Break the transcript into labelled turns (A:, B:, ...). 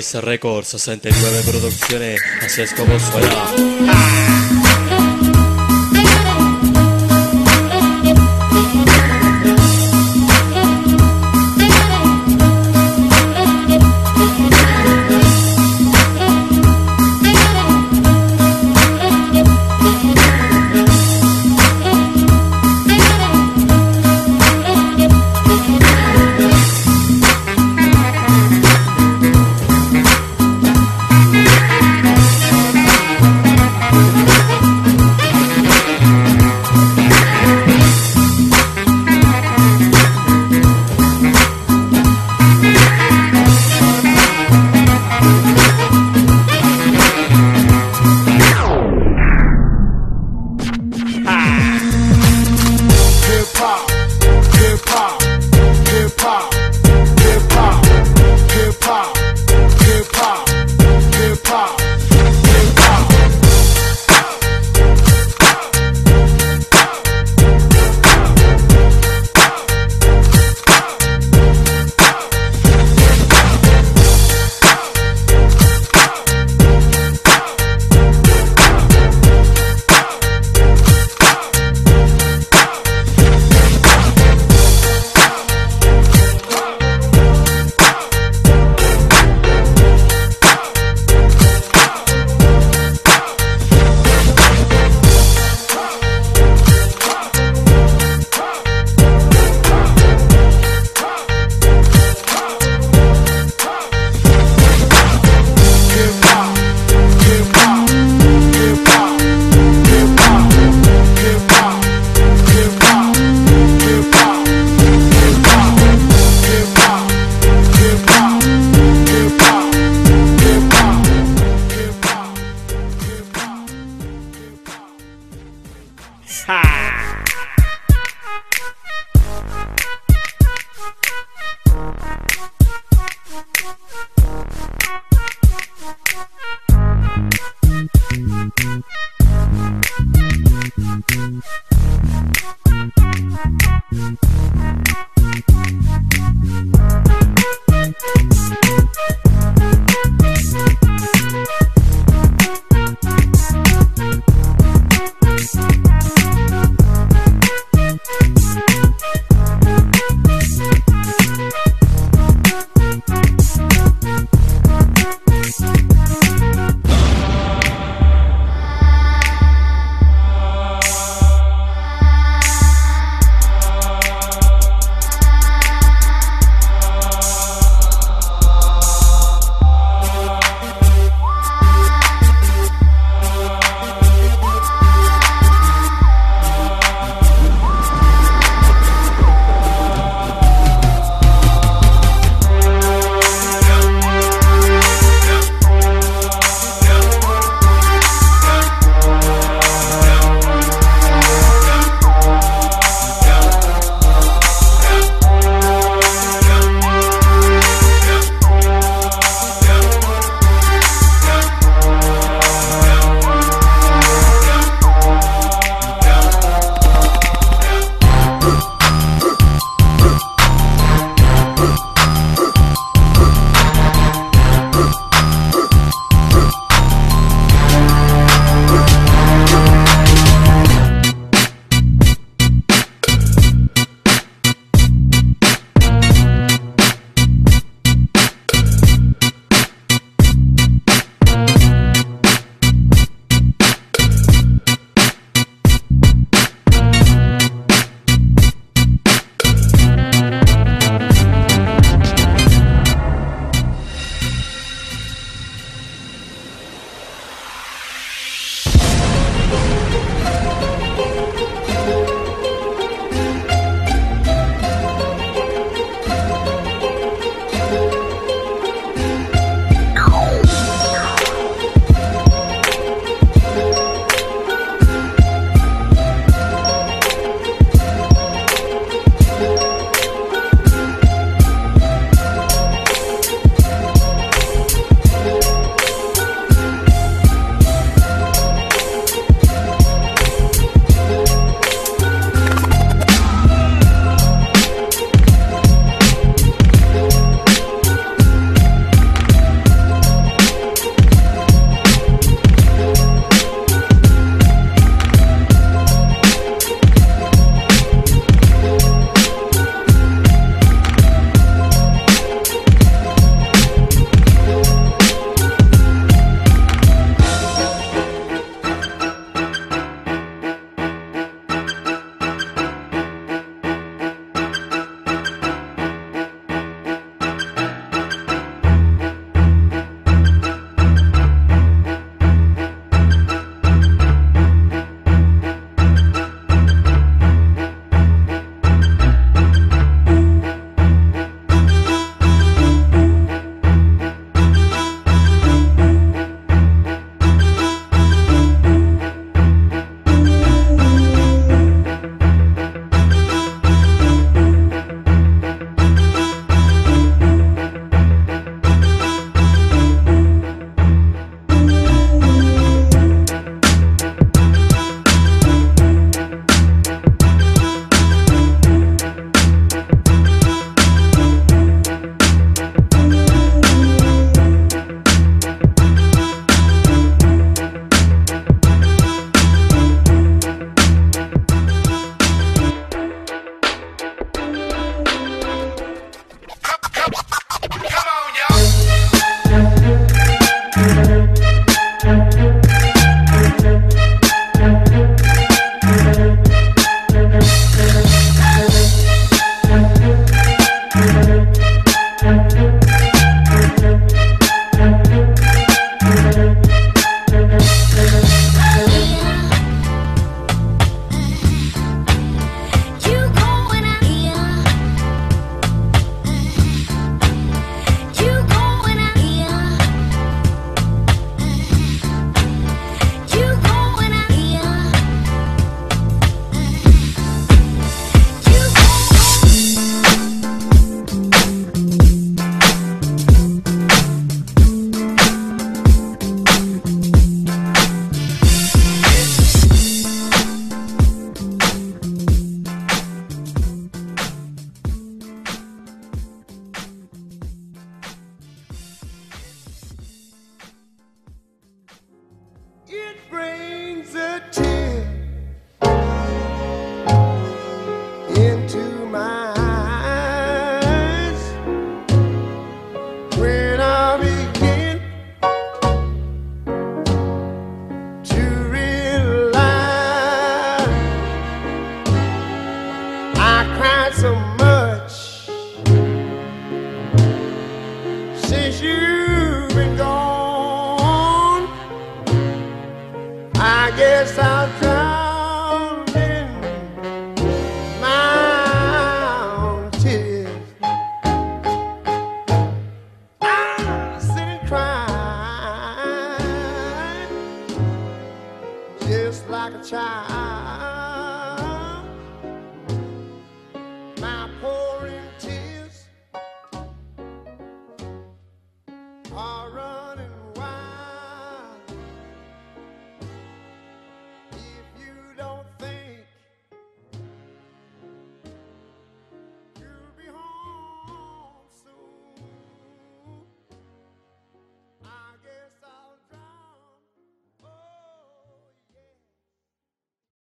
A: Records 69 Producciones, así es como suena.
B: you've been gone, I guess I'll drown in my own tears. I just like a child.